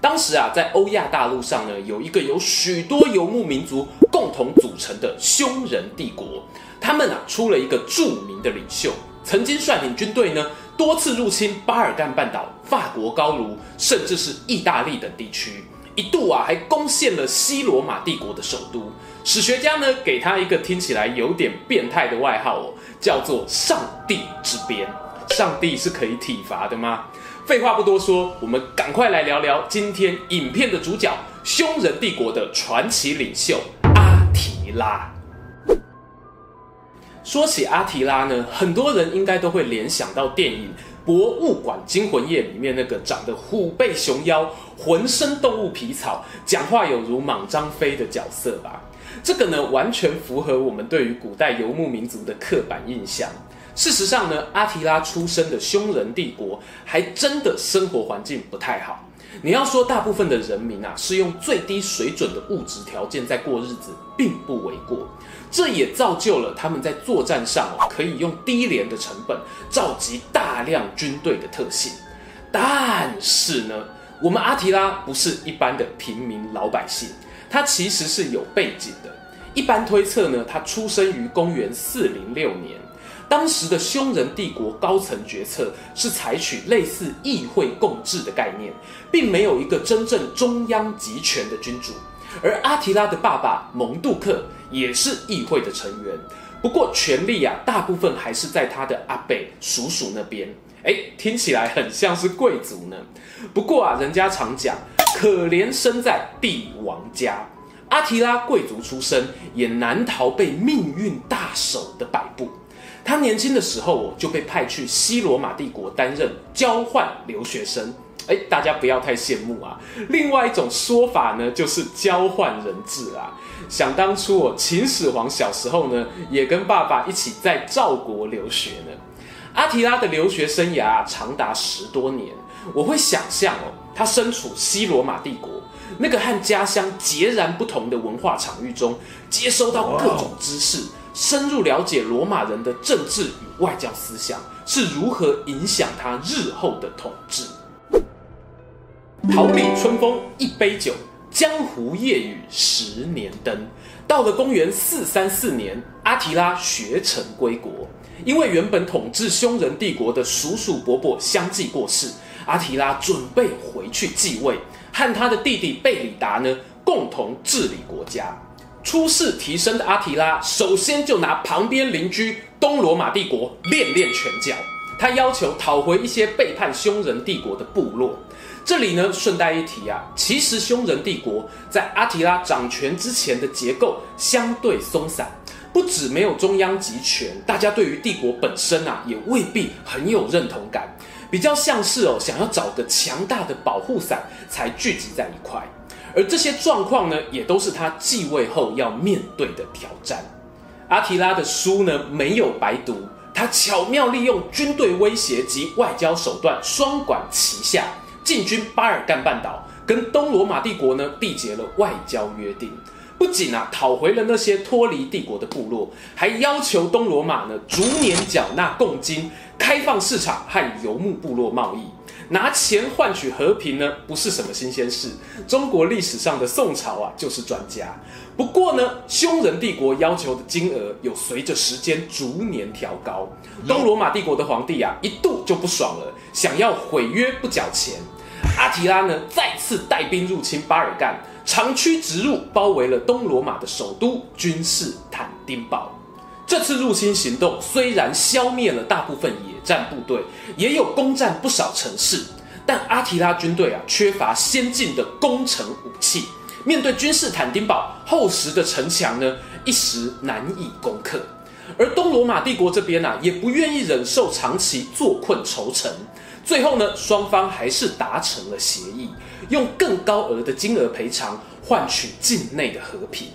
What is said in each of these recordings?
当时啊，在欧亚大陆上呢，有一个由许多游牧民族共同组成的匈人帝国。他们啊，出了一个著名的领袖，曾经率领军队呢，多次入侵巴尔干半岛、法国高卢，甚至是意大利等地区。一度啊，还攻陷了西罗马帝国的首都。史学家呢，给他一个听起来有点变态的外号哦，叫做“上帝之鞭”。上帝是可以体罚的吗？废话不多说，我们赶快来聊聊今天影片的主角——匈人帝国的传奇领袖阿提拉。说起阿提拉呢，很多人应该都会联想到电影《博物馆惊魂夜》里面那个长得虎背熊腰、浑身动物皮草、讲话有如莽张飞的角色吧？这个呢，完全符合我们对于古代游牧民族的刻板印象。事实上呢，阿提拉出生的匈人帝国还真的生活环境不太好。你要说大部分的人民啊是用最低水准的物质条件在过日子，并不为过。这也造就了他们在作战上哦可以用低廉的成本召集大量军队的特性。但是呢，我们阿提拉不是一般的平民老百姓，他其实是有背景的。一般推测呢，他出生于公元四零六年。当时的匈人帝国高层决策是采取类似议会共治的概念，并没有一个真正中央集权的君主。而阿提拉的爸爸蒙杜克也是议会的成员，不过权力啊，大部分还是在他的阿伯叔叔那边。哎，听起来很像是贵族呢。不过啊，人家常讲，可怜生在帝王家。阿提拉贵族出身，也难逃被命运大手的摆布。他年轻的时候哦，就被派去西罗马帝国担任交换留学生。哎，大家不要太羡慕啊。另外一种说法呢，就是交换人质啊。想当初哦，秦始皇小时候呢，也跟爸爸一起在赵国留学呢。阿提拉的留学生涯长达十多年。我会想象哦，他身处西罗马帝国那个和家乡截然不同的文化场域中，接收到各种知识。深入了解罗马人的政治与外交思想是如何影响他日后的统治。桃李春风一杯酒，江湖夜雨十年灯。到了公元四三四年，阿提拉学成归国，因为原本统治匈人帝国的叔叔伯伯相继过世，阿提拉准备回去继位，和他的弟弟贝里达呢共同治理国家。初试提升的阿提拉，首先就拿旁边邻居东罗马帝国练练拳脚。他要求讨回一些背叛匈人帝国的部落。这里呢，顺带一提啊，其实匈人帝国在阿提拉掌权之前的结构相对松散，不止没有中央集权，大家对于帝国本身啊，也未必很有认同感，比较像是哦，想要找个强大的保护伞才聚集在一块。而这些状况呢，也都是他继位后要面对的挑战。阿提拉的书呢，没有白读，他巧妙利用军队威胁及外交手段双管齐下，进军巴尔干半岛，跟东罗马帝国呢缔结了外交约定。不仅啊讨回了那些脱离帝国的部落，还要求东罗马呢逐年缴纳贡金，开放市场和游牧部落贸易。拿钱换取和平呢，不是什么新鲜事。中国历史上的宋朝啊，就是专家。不过呢，匈人帝国要求的金额有随着时间逐年调高。东罗马帝国的皇帝啊，一度就不爽了，想要毁约不缴钱。阿提拉呢，再次带兵入侵巴尔干，长驱直入，包围了东罗马的首都君士坦丁堡。这次入侵行动虽然消灭了大部分野战部队，也有攻占不少城市，但阿提拉军队啊缺乏先进的攻城武器，面对君士坦丁堡厚实的城墙呢，一时难以攻克。而东罗马帝国这边啊，也不愿意忍受长期坐困愁城，最后呢，双方还是达成了协议，用更高额的金额赔偿换取境内的和平。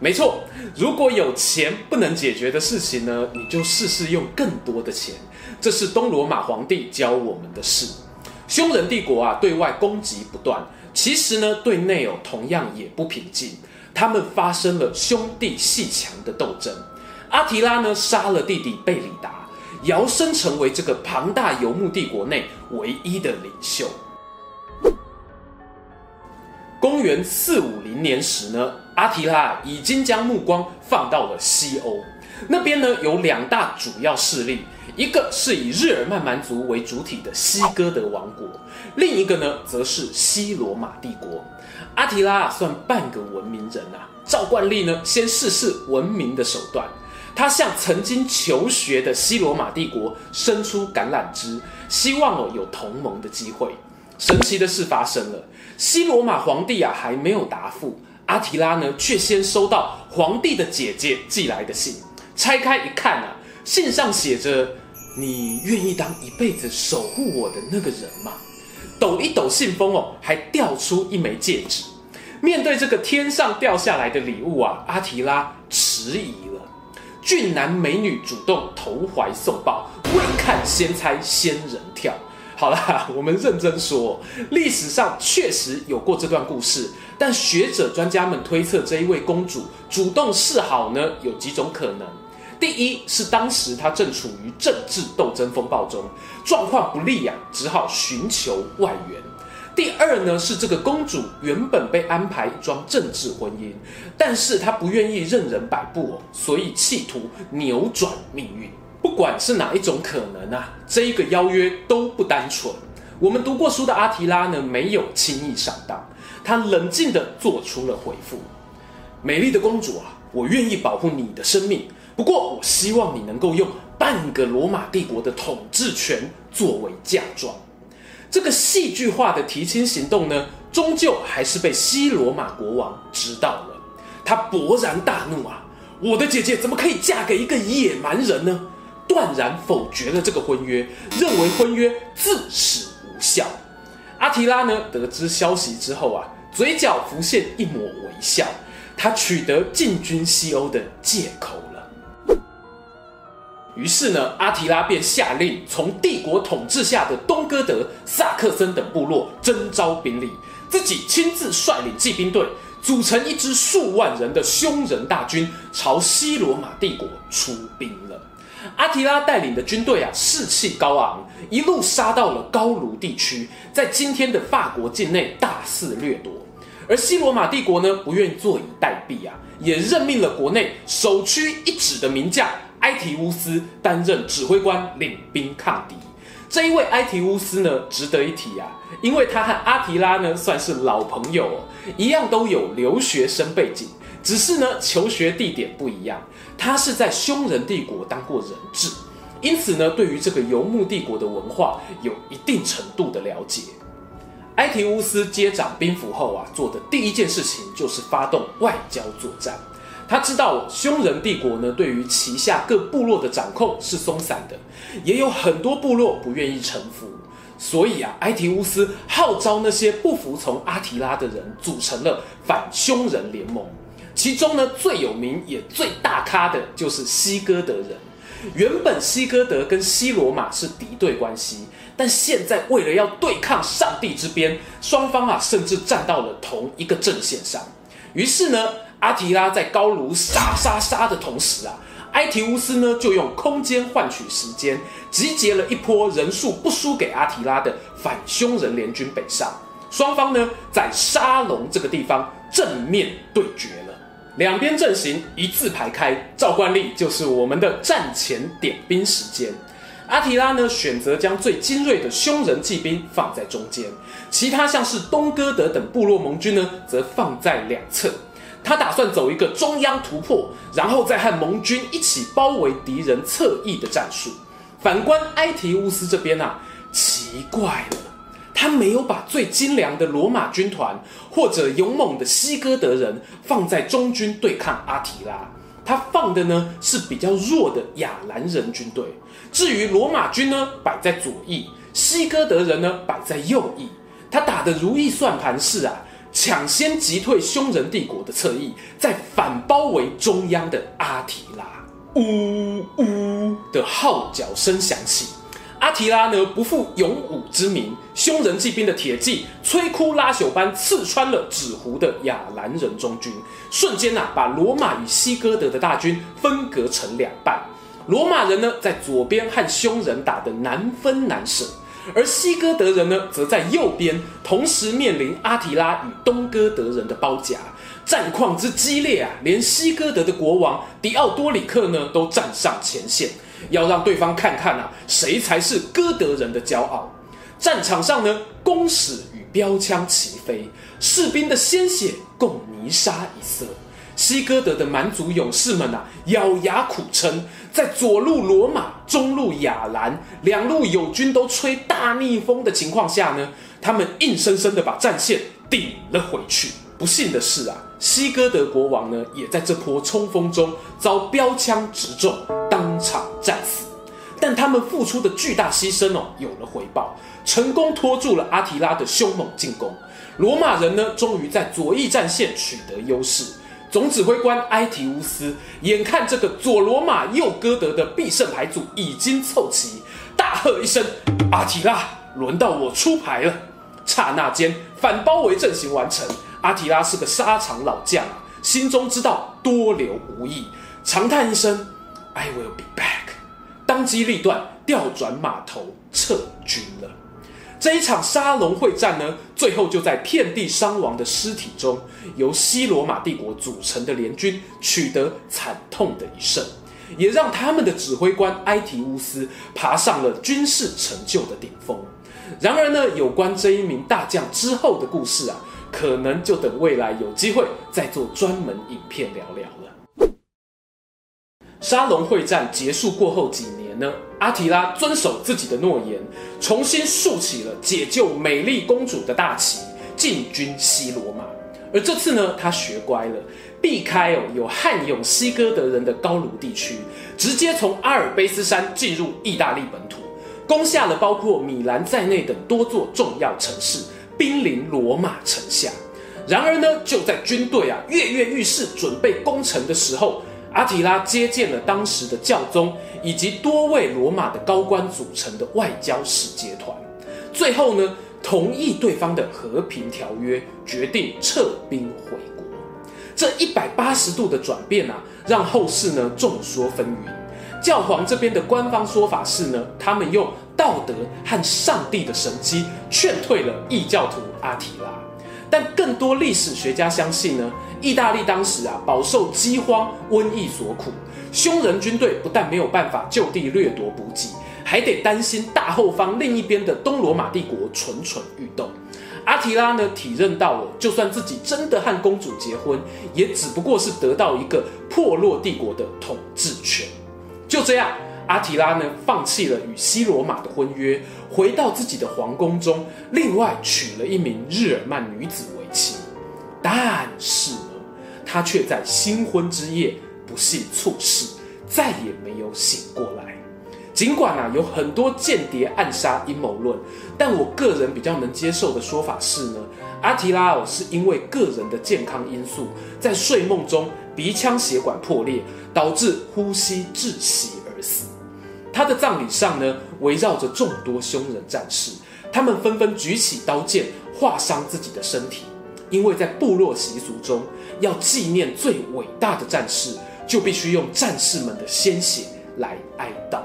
没错，如果有钱不能解决的事情呢，你就试试用更多的钱。这是东罗马皇帝教我们的事。匈人帝国啊，对外攻击不断，其实呢，对内哦，同样也不平静。他们发生了兄弟鬩墙的斗争。阿提拉呢，杀了弟弟贝里达，摇身成为这个庞大游牧帝国内唯一的领袖。公元四五零年时呢，阿提拉已经将目光放到了西欧，那边呢，有两大主要势力。一个是以日耳曼蛮族为主体的西哥德王国，另一个呢，则是西罗马帝国。阿提拉算半个文明人啊，照惯例呢，先试试文明的手段。他向曾经求学的西罗马帝国伸出橄榄枝，希望哦有同盟的机会。神奇的事发生了，西罗马皇帝啊还没有答复，阿提拉呢却先收到皇帝的姐姐寄来的信，拆开一看啊，信上写着。你愿意当一辈子守护我的那个人吗？抖一抖信封哦，还掉出一枚戒指。面对这个天上掉下来的礼物啊，阿提拉迟疑了。俊男美女主动投怀送抱，未看先猜仙人跳。好啦，我们认真说，历史上确实有过这段故事，但学者专家们推测，这一位公主主动示好呢，有几种可能。第一是当时她正处于政治斗争风暴中，状况不利啊，只好寻求外援。第二呢是这个公主原本被安排一桩政治婚姻，但是她不愿意任人摆布，所以企图扭转命运。不管是哪一种可能啊，这一个邀约都不单纯。我们读过书的阿提拉呢，没有轻易上当，他冷静地做出了回复：“美丽的公主啊，我愿意保护你的生命。”不过，我希望你能够用半个罗马帝国的统治权作为嫁妆。这个戏剧化的提亲行动呢，终究还是被西罗马国王知道了。他勃然大怒啊！我的姐姐怎么可以嫁给一个野蛮人呢？断然否决了这个婚约，认为婚约自始无效。阿提拉呢，得知消息之后啊，嘴角浮现一抹微笑，他取得进军西欧的借口了。于是呢，阿提拉便下令从帝国统治下的东哥德、萨克森等部落征召兵力，自己亲自率领骑兵队，组成一支数万人的匈人大军，朝西罗马帝国出兵了。阿提拉带领的军队啊，士气高昂，一路杀到了高卢地区，在今天的法国境内大肆掠夺。而西罗马帝国呢，不愿坐以待毙啊，也任命了国内首屈一指的名将。埃提乌斯担任指挥官，领兵抗敌。这一位埃提乌斯呢，值得一提啊，因为他和阿提拉呢算是老朋友哦，一样都有留学生背景，只是呢求学地点不一样。他是在匈人帝国当过人质，因此呢对于这个游牧帝国的文化有一定程度的了解。埃提乌斯接掌兵符后啊，做的第一件事情就是发动外交作战。他知道匈人帝国呢，对于旗下各部落的掌控是松散的，也有很多部落不愿意臣服，所以啊，埃提乌斯号召那些不服从阿提拉的人，组成了反匈人联盟。其中呢，最有名也最大咖的就是西哥德人。原本西哥德跟西罗马是敌对关系，但现在为了要对抗上帝之鞭，双方啊，甚至站到了同一个阵线上。于是呢。阿提拉在高卢杀杀杀的同时啊，埃提乌斯呢就用空间换取时间，集结了一波人数不输给阿提拉的反匈人联军北上。双方呢在沙龙这个地方正面对决了，两边阵型一字排开，照惯例就是我们的战前点兵时间。阿提拉呢选择将最精锐的匈人骑兵放在中间，其他像是东哥德等部落盟军呢则放在两侧。他打算走一个中央突破，然后再和盟军一起包围敌人侧翼的战术。反观埃提乌斯这边啊，奇怪了，他没有把最精良的罗马军团或者勇猛的西哥德人放在中军对抗阿提拉，他放的呢是比较弱的亚兰人军队。至于罗马军呢，摆在左翼，西哥德人呢摆在右翼。他打的如意算盘是啊。抢先击退匈人帝国的侧翼，再反包围中央的阿提拉。呜呜的号角声响起，阿提拉呢不负勇武之名，匈人骑兵的铁骑摧枯拉朽般刺穿了纸糊的亚兰人中军，瞬间呐、啊、把罗马与西哥德的大军分隔成两半。罗马人呢在左边和匈人打得难分难舍，而西哥德人呢则在右边，同时面临阿提拉与东哥德人的包夹。战况之激烈啊，连西哥德的国王迪奥多里克呢都站上前线，要让对方看看啊，谁才是哥德人的骄傲。战场上呢，弓矢与标枪齐飞，士兵的鲜血共泥沙一色。西哥德的蛮族勇士们啊，咬牙苦撑，在左路罗马、中路亚兰两路友军都吹大逆风的情况下呢，他们硬生生的把战线顶了回去。不幸的是啊，西哥德国王呢，也在这波冲锋中遭标枪直中，当场。但他们付出的巨大牺牲哦，有了回报，成功拖住了阿提拉的凶猛进攻。罗马人呢，终于在左翼战线取得优势。总指挥官埃提乌斯眼看这个左罗马右哥德的必胜牌组已经凑齐，大喝一声：“阿提拉，轮到我出牌了！”刹那间，反包围阵型完成。阿提拉是个沙场老将，心中知道多留无益，长叹一声：“I will be back。”当机立断，调转马头撤军了。这一场沙龙会战呢，最后就在遍地伤亡的尸体中，由西罗马帝国组成的联军取得惨痛的一胜，也让他们的指挥官埃提乌斯爬上了军事成就的顶峰。然而呢，有关这一名大将之后的故事啊。可能就等未来有机会再做专门影片聊聊了。沙龙会战结束过后几年呢，阿提拉遵守自己的诺言，重新竖起了解救美丽公主的大旗，进军西罗马。而这次呢，他学乖了，避开哦有悍勇西哥德人的高卢地区，直接从阿尔卑斯山进入意大利本土，攻下了包括米兰在内等多座重要城市。兵临罗马城下，然而呢，就在军队啊跃跃欲试，准备攻城的时候，阿提拉接见了当时的教宗以及多位罗马的高官组成的外交使节团，最后呢，同意对方的和平条约，决定撤兵回国。这一百八十度的转变啊，让后世呢众说纷纭。教皇这边的官方说法是呢，他们用道德和上帝的神迹劝退了异教徒阿提拉。但更多历史学家相信呢，意大利当时啊饱受饥荒、瘟疫所苦，匈人军队不但没有办法就地掠夺补给，还得担心大后方另一边的东罗马帝国蠢蠢欲动。阿提拉呢体认到了，就算自己真的和公主结婚，也只不过是得到一个破落帝国的统治权。就这样，阿提拉呢放弃了与西罗马的婚约，回到自己的皇宫中，另外娶了一名日耳曼女子为妻。但是呢，他却在新婚之夜不幸猝死，再也没有醒过来。尽管啊有很多间谍暗杀阴谋论，但我个人比较能接受的说法是呢，阿提拉哦是因为个人的健康因素，在睡梦中鼻腔血管破裂。导致呼吸窒息而死。他的葬礼上呢，围绕着众多凶人战士，他们纷纷举起刀剑，划伤自己的身体，因为在部落习俗中，要纪念最伟大的战士，就必须用战士们的鲜血来哀悼。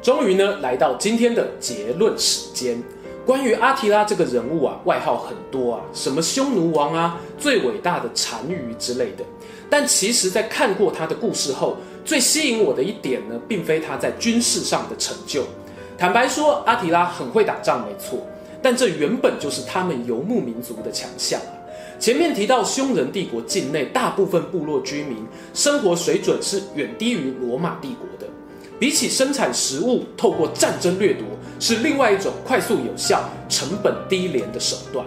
终于呢，来到今天的结论时间。关于阿提拉这个人物啊，外号很多啊，什么匈奴王啊，最伟大的单于之类的。但其实，在看过他的故事后，最吸引我的一点呢，并非他在军事上的成就。坦白说，阿提拉很会打仗，没错，但这原本就是他们游牧民族的强项啊。前面提到，匈人帝国境内大部分部落居民生活水准是远低于罗马帝国的，比起生产食物，透过战争掠夺是另外一种快速有效、成本低廉的手段。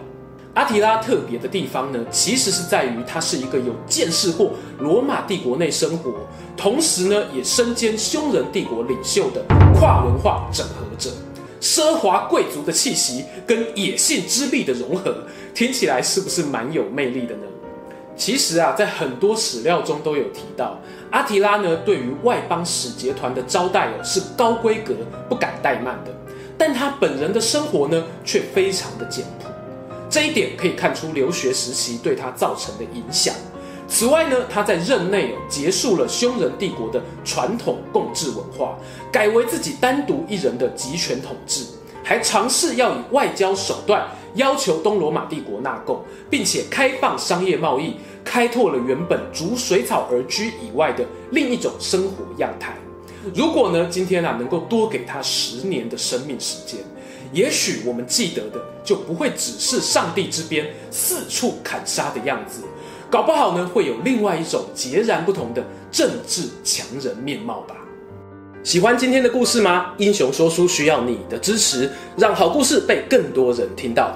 阿提拉特别的地方呢，其实是在于他是一个有见识过罗马帝国内生活，同时呢也身兼匈人帝国领袖的跨文化整合者。奢华贵族的气息跟野性之力的融合，听起来是不是蛮有魅力的呢？其实啊，在很多史料中都有提到，阿提拉呢对于外邦使节团的招待哦是高规格、不敢怠慢的，但他本人的生活呢却非常的简朴。这一点可以看出留学时期对他造成的影响。此外呢，他在任内哦结束了匈人帝国的传统共治文化，改为自己单独一人的集权统治，还尝试要以外交手段要求东罗马帝国纳贡，并且开放商业贸易，开拓了原本逐水草而居以外的另一种生活样态。如果呢，今天啊能够多给他十年的生命时间。也许我们记得的就不会只是上帝之鞭四处砍杀的样子，搞不好呢会有另外一种截然不同的政治强人面貌吧。喜欢今天的故事吗？英雄说书需要你的支持，让好故事被更多人听到。